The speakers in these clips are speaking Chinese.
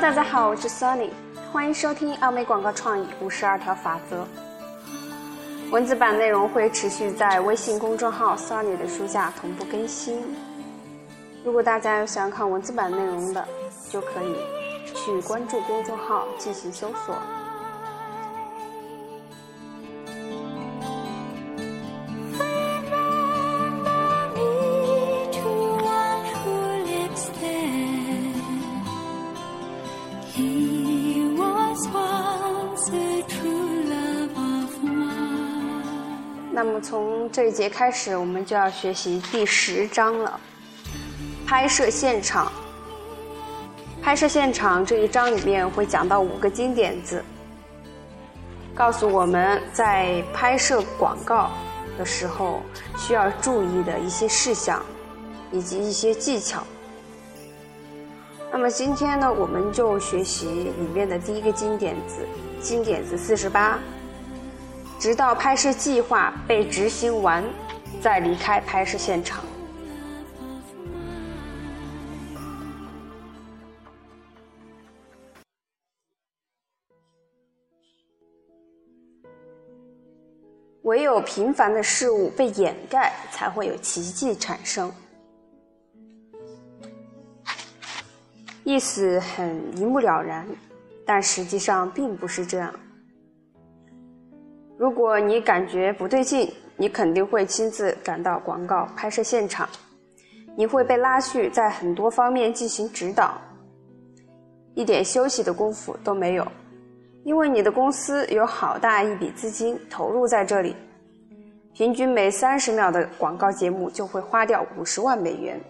大家好，我是 Sunny，欢迎收听奥美广告创意五十二条法则。文字版内容会持续在微信公众号 Sunny 的书架同步更新。如果大家有想要看文字版内容的，就可以去关注公众号进行搜索。那么从这一节开始，我们就要学习第十章了。拍摄现场，拍摄现场这一章里面会讲到五个金点子，告诉我们在拍摄广告的时候需要注意的一些事项以及一些技巧。那么今天呢，我们就学习里面的第一个金点子，金点子四十八。直到拍摄计划被执行完，再离开拍摄现场。唯有平凡的事物被掩盖，才会有奇迹产生。意思很一目了然，但实际上并不是这样。如果你感觉不对劲，你肯定会亲自赶到广告拍摄现场，你会被拉去在很多方面进行指导，一点休息的功夫都没有，因为你的公司有好大一笔资金投入在这里，平均每三十秒的广告节目就会花掉五十万美元，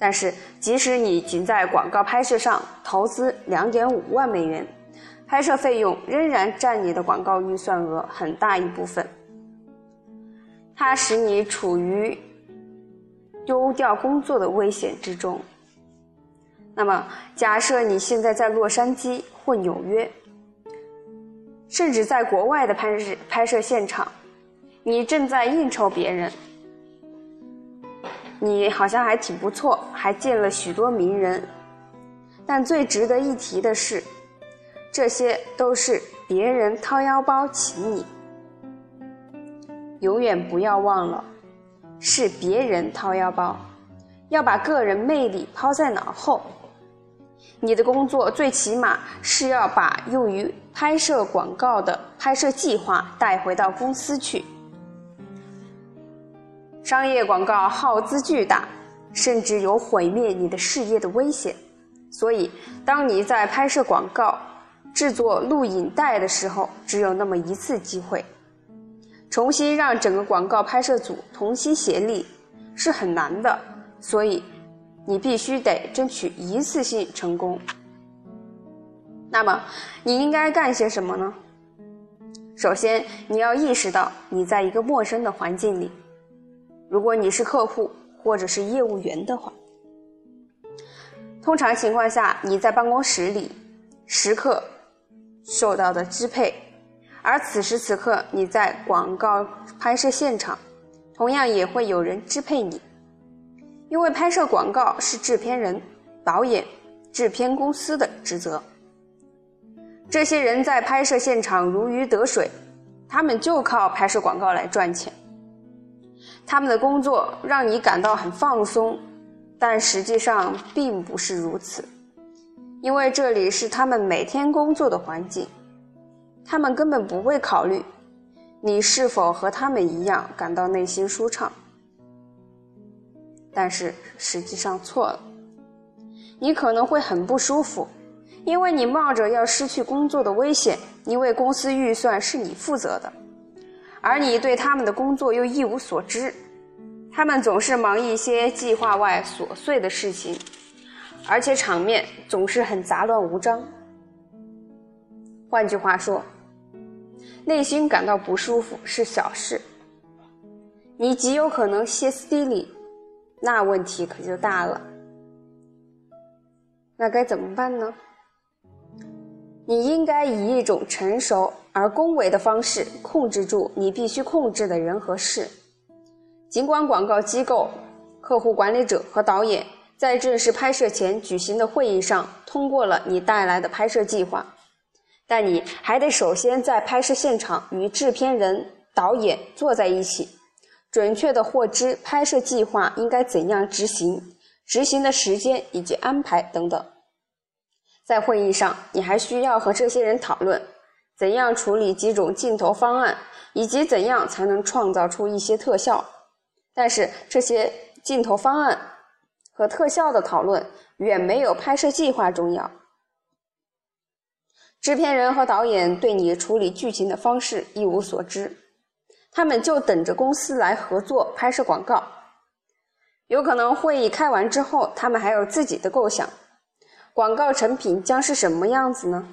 但是即使你仅在广告拍摄上投资两点五万美元。拍摄费用仍然占你的广告预算额很大一部分，它使你处于丢掉工作的危险之中。那么，假设你现在在洛杉矶或纽约，甚至在国外的拍摄拍摄现场，你正在应酬别人，你好像还挺不错，还见了许多名人，但最值得一提的是。这些都是别人掏腰包请你，永远不要忘了，是别人掏腰包，要把个人魅力抛在脑后。你的工作最起码是要把用于拍摄广告的拍摄计划带回到公司去。商业广告耗资巨大，甚至有毁灭你的事业的危险，所以当你在拍摄广告。制作录影带的时候，只有那么一次机会，重新让整个广告拍摄组同心协力是很难的，所以你必须得争取一次性成功。那么你应该干些什么呢？首先，你要意识到你在一个陌生的环境里，如果你是客户或者是业务员的话，通常情况下你在办公室里，时刻。受到的支配，而此时此刻你在广告拍摄现场，同样也会有人支配你，因为拍摄广告是制片人、导演、制片公司的职责。这些人在拍摄现场如鱼得水，他们就靠拍摄广告来赚钱。他们的工作让你感到很放松，但实际上并不是如此。因为这里是他们每天工作的环境，他们根本不会考虑你是否和他们一样感到内心舒畅。但是实际上错了，你可能会很不舒服，因为你冒着要失去工作的危险，因为公司预算是你负责的，而你对他们的工作又一无所知，他们总是忙一些计划外琐碎的事情。而且场面总是很杂乱无章。换句话说，内心感到不舒服是小事，你极有可能歇斯底里，那问题可就大了。那该怎么办呢？你应该以一种成熟而恭维的方式控制住你必须控制的人和事。尽管广告机构、客户管理者和导演。在正式拍摄前举行的会议上通过了你带来的拍摄计划，但你还得首先在拍摄现场与制片人、导演坐在一起，准确的获知拍摄计划应该怎样执行、执行的时间以及安排等等。在会议上，你还需要和这些人讨论怎样处理几种镜头方案，以及怎样才能创造出一些特效。但是这些镜头方案和特效的讨论远没有拍摄计划重要。制片人和导演对你处理剧情的方式一无所知，他们就等着公司来合作拍摄广告。有可能会议开完之后，他们还有自己的构想，广告成品将是什么样子呢？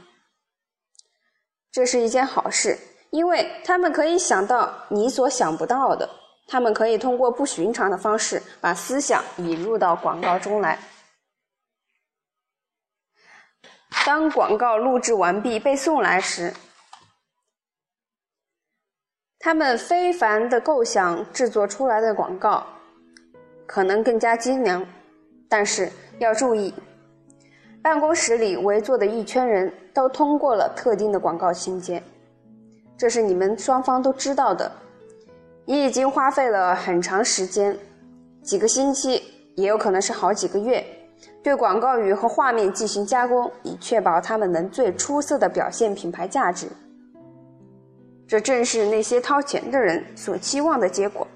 这是一件好事，因为他们可以想到你所想不到的。他们可以通过不寻常的方式把思想引入到广告中来。当广告录制完毕被送来时，他们非凡的构想制作出来的广告可能更加精良，但是要注意，办公室里围坐的一圈人都通过了特定的广告情节，这是你们双方都知道的。你已经花费了很长时间，几个星期，也有可能是好几个月，对广告语和画面进行加工，以确保他们能最出色的表现品牌价值。这正是那些掏钱的人所期望的结果。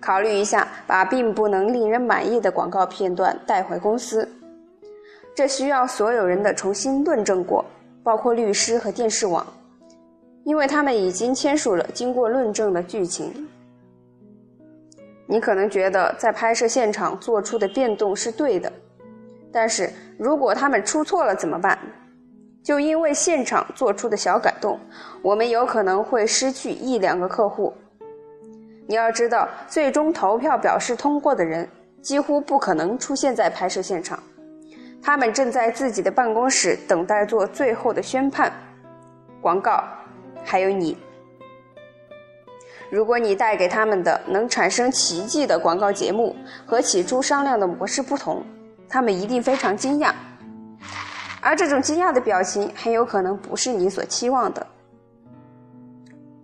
考虑一下，把并不能令人满意的广告片段带回公司，这需要所有人的重新论证过，包括律师和电视网。因为他们已经签署了经过论证的剧情，你可能觉得在拍摄现场做出的变动是对的，但是如果他们出错了怎么办？就因为现场做出的小改动，我们有可能会失去一两个客户。你要知道，最终投票表示通过的人几乎不可能出现在拍摄现场，他们正在自己的办公室等待做最后的宣判。广告。还有你，如果你带给他们的能产生奇迹的广告节目和起初商量的模式不同，他们一定非常惊讶，而这种惊讶的表情很有可能不是你所期望的。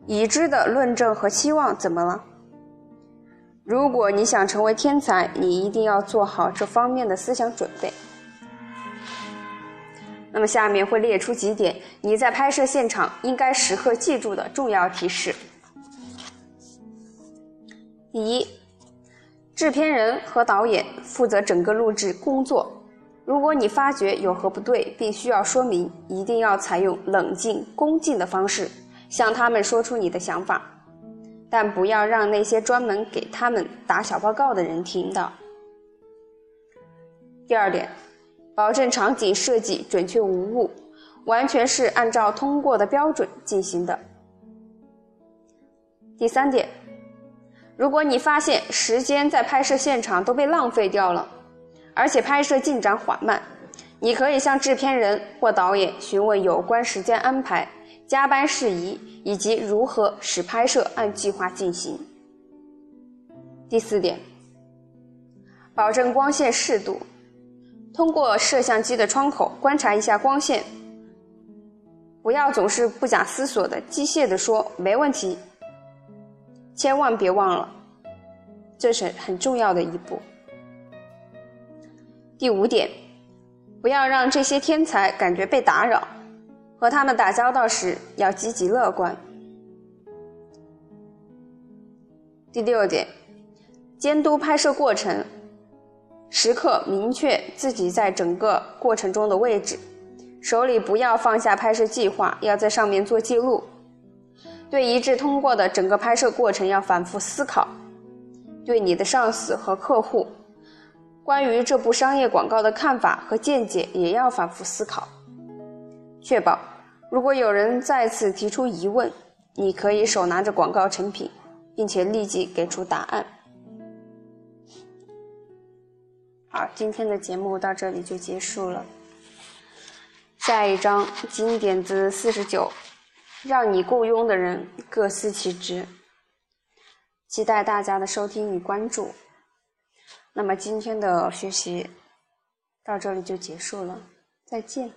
已知的论证和期望怎么了？如果你想成为天才，你一定要做好这方面的思想准备。那么下面会列出几点你在拍摄现场应该时刻记住的重要提示。第一，制片人和导演负责整个录制工作。如果你发觉有何不对，并需要说明，一定要采用冷静、恭敬的方式向他们说出你的想法，但不要让那些专门给他们打小报告的人听到。第二点。保证场景设计准确无误，完全是按照通过的标准进行的。第三点，如果你发现时间在拍摄现场都被浪费掉了，而且拍摄进展缓慢，你可以向制片人或导演询问有关时间安排、加班事宜以及如何使拍摄按计划进行。第四点，保证光线适度。通过摄像机的窗口观察一下光线，不要总是不假思索的机械的说没问题。千万别忘了，这是很重要的一步。第五点，不要让这些天才感觉被打扰，和他们打交道时要积极乐观。第六点，监督拍摄过程。时刻明确自己在整个过程中的位置，手里不要放下拍摄计划，要在上面做记录。对一致通过的整个拍摄过程要反复思考。对你的上司和客户，关于这部商业广告的看法和见解也要反复思考，确保如果有人再次提出疑问，你可以手拿着广告成品，并且立即给出答案。好，今天的节目到这里就结束了。下一章金点子四十九，让你雇佣的人各司其职。期待大家的收听与关注。那么今天的学习到这里就结束了，再见。